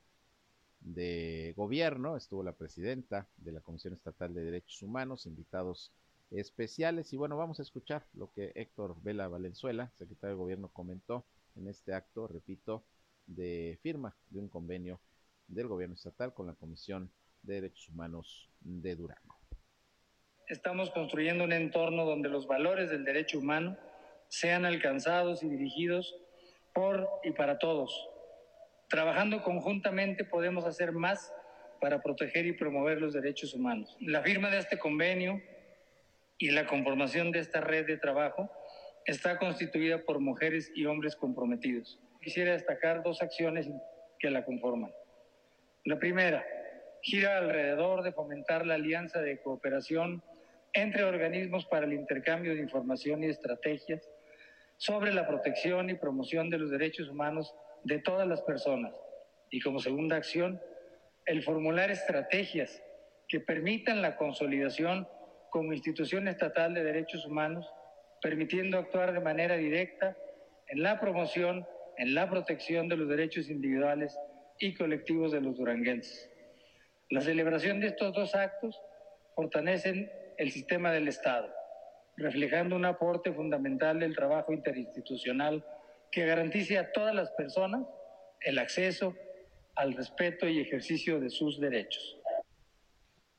de gobierno, estuvo la presidenta de la Comisión Estatal de Derechos Humanos, invitados especiales. Y bueno, vamos a escuchar lo que Héctor Vela Valenzuela, secretario de gobierno, comentó en este acto, repito, de firma de un convenio del gobierno estatal con la Comisión de Derechos Humanos de Durango. Estamos construyendo un entorno donde los valores del derecho humano sean alcanzados y dirigidos por y para todos, Trabajando conjuntamente podemos hacer más para proteger y promover los derechos humanos. La firma de este convenio y la conformación de esta red de trabajo está constituida por mujeres y hombres comprometidos. Quisiera destacar dos acciones que la conforman. La primera, gira alrededor de fomentar la alianza de cooperación entre organismos para el intercambio de información y estrategias sobre la protección y promoción de los derechos humanos de todas las personas. Y como segunda acción, el formular estrategias que permitan la consolidación como institución estatal de derechos humanos, permitiendo actuar de manera directa en la promoción, en la protección de los derechos individuales y colectivos de los duranguenses. La celebración de estos dos actos fortalecen el sistema del Estado, reflejando un aporte fundamental del trabajo interinstitucional que garantice a todas las personas el acceso al respeto y ejercicio de sus derechos.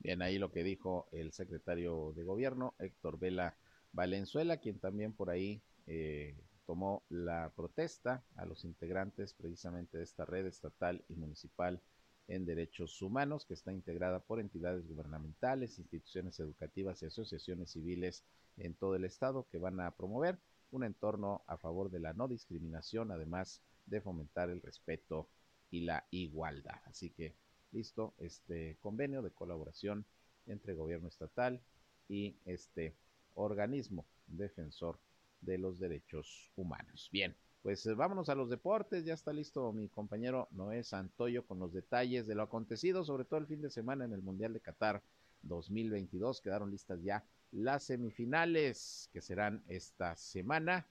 Bien, ahí lo que dijo el secretario de gobierno, Héctor Vela Valenzuela, quien también por ahí eh, tomó la protesta a los integrantes precisamente de esta red estatal y municipal en derechos humanos, que está integrada por entidades gubernamentales, instituciones educativas y asociaciones civiles en todo el estado que van a promover un entorno a favor de la no discriminación, además de fomentar el respeto y la igualdad. Así que listo este convenio de colaboración entre gobierno estatal y este organismo defensor de los derechos humanos. Bien, pues eh, vámonos a los deportes. Ya está listo mi compañero Noé Santoyo con los detalles de lo acontecido, sobre todo el fin de semana en el Mundial de Qatar 2022. Quedaron listas ya las semifinales que serán esta semana.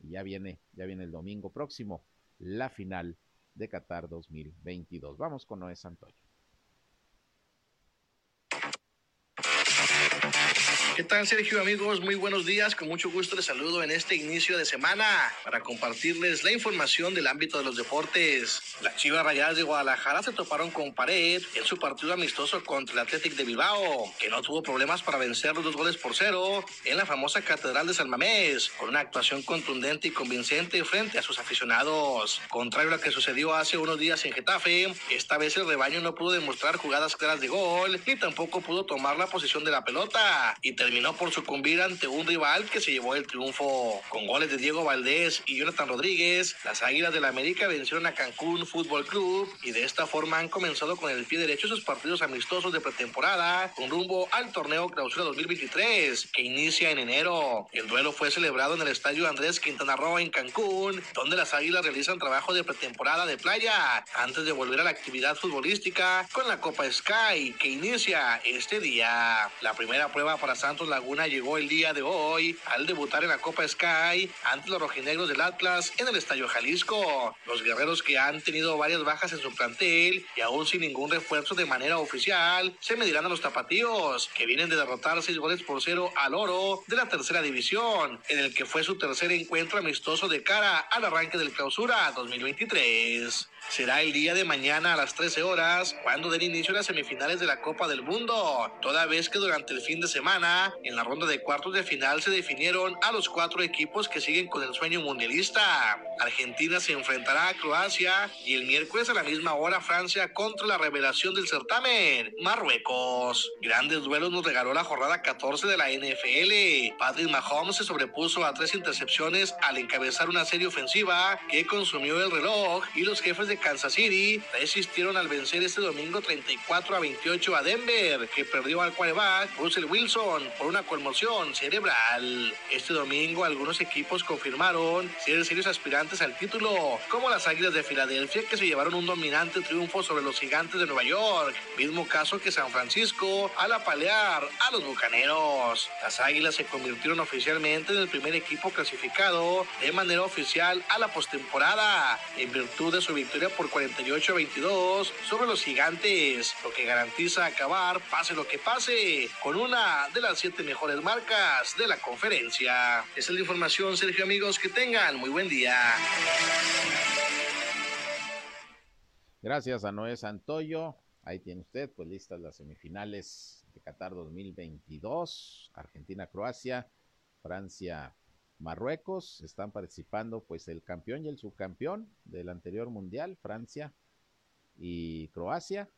Y ya viene, ya viene el domingo próximo la final de Qatar 2022. Vamos con Noé Santoyo. ¿Qué tal, Sergio, amigos? Muy buenos días. Con mucho gusto les saludo en este inicio de semana para compartirles la información del ámbito de los deportes. Las Chivas Rayadas de Guadalajara se toparon con pared en su partido amistoso contra el Athletic de Bilbao, que no tuvo problemas para vencer los dos goles por cero en la famosa Catedral de San Mamés, con una actuación contundente y convincente frente a sus aficionados. Contrario a lo que sucedió hace unos días en Getafe, esta vez el rebaño no pudo demostrar jugadas claras de gol, ni tampoco pudo tomar la posición de la pelota, y terminó por sucumbir ante un rival que se llevó el triunfo. Con goles de Diego Valdés y Jonathan Rodríguez, las Águilas del América vencieron a Cancún Fútbol Club y de esta forma han comenzado con el pie derecho sus partidos amistosos de pretemporada con rumbo al torneo Clausura 2023 que inicia en enero. El duelo fue celebrado en el estadio Andrés Quintana Roo en Cancún, donde las Águilas realizan trabajo de pretemporada de playa antes de volver a la actividad futbolística con la Copa Sky que inicia este día. La primera prueba para San Santos Laguna llegó el día de hoy al debutar en la Copa Sky ante los rojinegros del Atlas en el Estadio Jalisco. Los guerreros que han tenido varias bajas en su plantel y aún sin ningún refuerzo de manera oficial se medirán a los tapatíos que vienen de derrotar seis goles por cero al oro de la tercera división en el que fue su tercer encuentro amistoso de cara al arranque del clausura 2023 será el día de mañana a las 13 horas cuando den inicio a las semifinales de la Copa del Mundo, toda vez que durante el fin de semana, en la ronda de cuartos de final se definieron a los cuatro equipos que siguen con el sueño mundialista. Argentina se enfrentará a Croacia y el miércoles a la misma hora Francia contra la revelación del certamen, Marruecos. Grandes duelos nos regaló la jornada 14 de la NFL. Patrick Mahomes se sobrepuso a tres intercepciones al encabezar una serie ofensiva que consumió el reloj y los jefes de Kansas City resistieron al vencer este domingo 34 a 28 a Denver, que perdió al quarterback Russell Wilson por una conmoción cerebral. Este domingo algunos equipos confirmaron ser serios aspirantes al título, como las Águilas de Filadelfia que se llevaron un dominante triunfo sobre los Gigantes de Nueva York, mismo caso que San Francisco al apalear a los Bucaneros. Las Águilas se convirtieron oficialmente en el primer equipo clasificado de manera oficial a la postemporada en virtud de su victoria por 48 a 22 sobre los gigantes, lo que garantiza acabar, pase lo que pase, con una de las siete mejores marcas de la conferencia. Esa es la información, Sergio, amigos, que tengan muy buen día. Gracias a Noé Santoyo. Ahí tiene usted, pues listas las semifinales de Qatar 2022, Argentina-Croacia, Francia Marruecos, están participando pues el campeón y el subcampeón del anterior mundial, Francia y Croacia.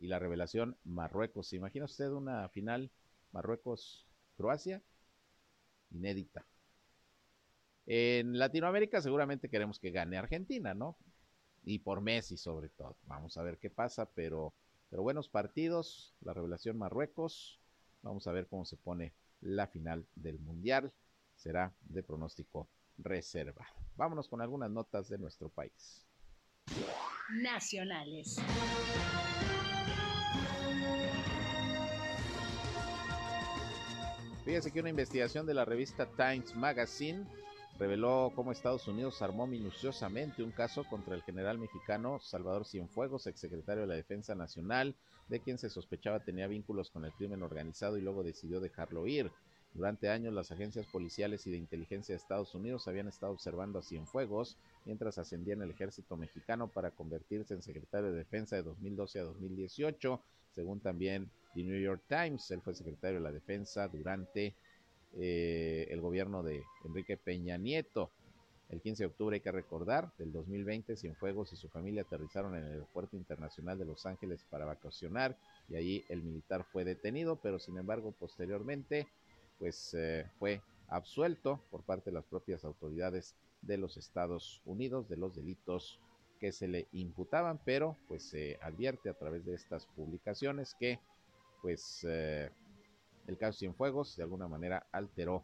Y la revelación Marruecos. ¿Se imagina usted una final Marruecos-Croacia? Inédita. En Latinoamérica seguramente queremos que gane Argentina, ¿no? Y por Messi sobre todo. Vamos a ver qué pasa, pero, pero buenos partidos. La revelación Marruecos. Vamos a ver cómo se pone la final del Mundial. Será de pronóstico reservado. Vámonos con algunas notas de nuestro país. Nacionales. Fíjese que una investigación de la revista Times Magazine reveló cómo Estados Unidos armó minuciosamente un caso contra el general mexicano Salvador Cienfuegos, exsecretario de la Defensa Nacional, de quien se sospechaba tenía vínculos con el crimen organizado y luego decidió dejarlo ir. Durante años las agencias policiales y de inteligencia de Estados Unidos habían estado observando a Cienfuegos mientras ascendía en el ejército mexicano para convertirse en secretario de defensa de 2012 a 2018, según también The New York Times. Él fue secretario de la defensa durante eh, el gobierno de Enrique Peña Nieto. El 15 de octubre, hay que recordar, del 2020, Cienfuegos y su familia aterrizaron en el Aeropuerto Internacional de Los Ángeles para vacacionar y allí el militar fue detenido, pero sin embargo, posteriormente, pues eh, fue absuelto por parte de las propias autoridades de los Estados Unidos de los delitos que se le imputaban, pero pues se advierte a través de estas publicaciones que pues eh, el caso Cienfuegos de alguna manera alteró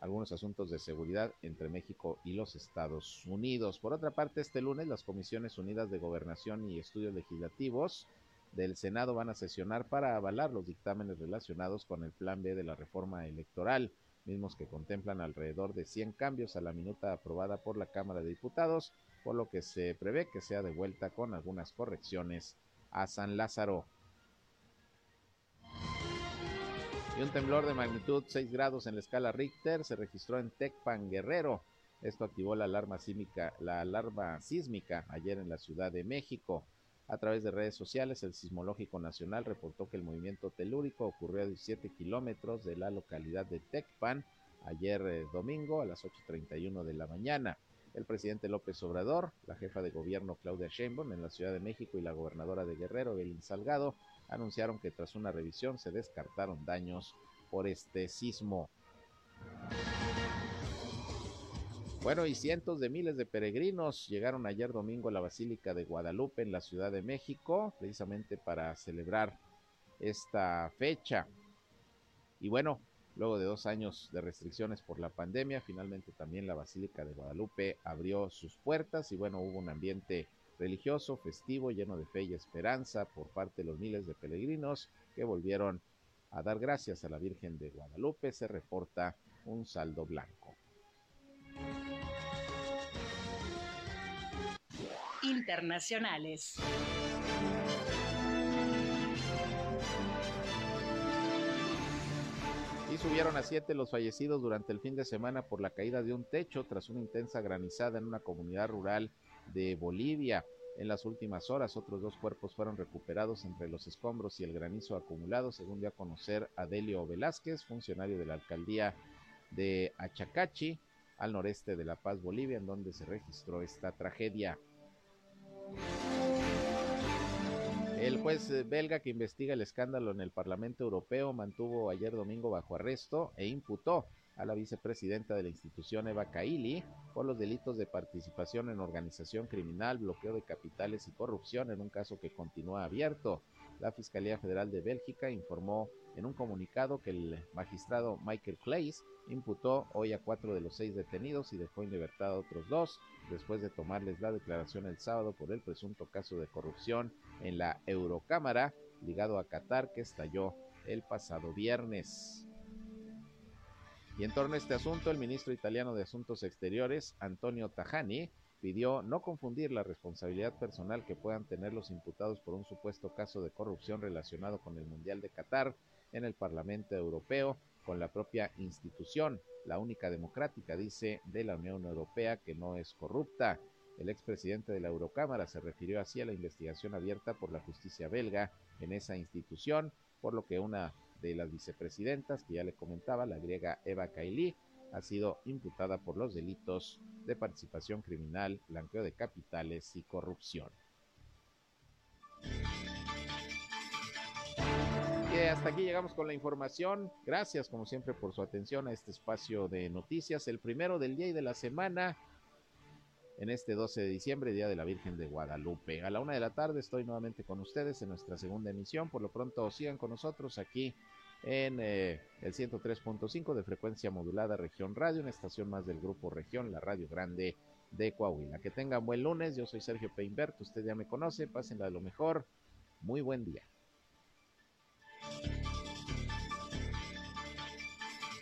algunos asuntos de seguridad entre México y los Estados Unidos. Por otra parte, este lunes las Comisiones Unidas de Gobernación y Estudios Legislativos del Senado van a sesionar para avalar los dictámenes relacionados con el Plan B de la reforma electoral, mismos que contemplan alrededor de 100 cambios a la minuta aprobada por la Cámara de Diputados, por lo que se prevé que sea devuelta con algunas correcciones a San Lázaro. Y un temblor de magnitud 6 grados en la escala Richter se registró en Tecpan Guerrero. Esto activó la alarma sísmica, la alarma sísmica ayer en la Ciudad de México. A través de redes sociales, el Sismológico Nacional reportó que el movimiento telúrico ocurrió a 17 kilómetros de la localidad de Tecpan ayer eh, domingo a las 8.31 de la mañana. El presidente López Obrador, la jefa de gobierno Claudia Sheinbaum en la Ciudad de México y la gobernadora de Guerrero, Belín Salgado, anunciaron que tras una revisión se descartaron daños por este sismo. Bueno, y cientos de miles de peregrinos llegaron ayer domingo a la Basílica de Guadalupe en la Ciudad de México, precisamente para celebrar esta fecha. Y bueno, luego de dos años de restricciones por la pandemia, finalmente también la Basílica de Guadalupe abrió sus puertas y bueno, hubo un ambiente religioso, festivo, lleno de fe y esperanza por parte de los miles de peregrinos que volvieron a dar gracias a la Virgen de Guadalupe. Se reporta un saldo blanco. Internacionales. Y subieron a siete los fallecidos durante el fin de semana por la caída de un techo tras una intensa granizada en una comunidad rural de Bolivia. En las últimas horas, otros dos cuerpos fueron recuperados entre los escombros y el granizo acumulado, según dio a conocer Adelio Velázquez, funcionario de la alcaldía de Achacachi, al noreste de La Paz, Bolivia, en donde se registró esta tragedia. El juez belga que investiga el escándalo en el Parlamento Europeo mantuvo ayer domingo bajo arresto e imputó a la vicepresidenta de la institución Eva Kaili por los delitos de participación en organización criminal, bloqueo de capitales y corrupción en un caso que continúa abierto. La Fiscalía Federal de Bélgica informó en un comunicado que el magistrado Michael Clays imputó hoy a cuatro de los seis detenidos y dejó en libertad a otros dos después de tomarles la declaración el sábado por el presunto caso de corrupción en la Eurocámara ligado a Qatar que estalló el pasado viernes. Y en torno a este asunto, el ministro italiano de Asuntos Exteriores, Antonio Tajani, pidió no confundir la responsabilidad personal que puedan tener los imputados por un supuesto caso de corrupción relacionado con el Mundial de Qatar en el Parlamento Europeo con la propia institución, la única democrática, dice, de la Unión Europea que no es corrupta. El expresidente de la Eurocámara se refirió así a la investigación abierta por la justicia belga en esa institución, por lo que una de las vicepresidentas que ya le comentaba, la griega Eva Kaili, ha sido imputada por los delitos de participación criminal, blanqueo de capitales y corrupción. Y hasta aquí llegamos con la información. Gracias como siempre por su atención a este espacio de noticias, el primero del día y de la semana en este 12 de diciembre, Día de la Virgen de Guadalupe. A la una de la tarde estoy nuevamente con ustedes en nuestra segunda emisión. Por lo pronto sigan con nosotros aquí en eh, el 103.5 de frecuencia modulada Región Radio, una estación más del grupo Región, la Radio Grande de Coahuila. Que tengan buen lunes, yo soy Sergio Peinbert, usted ya me conoce, pásenla de lo mejor. Muy buen día.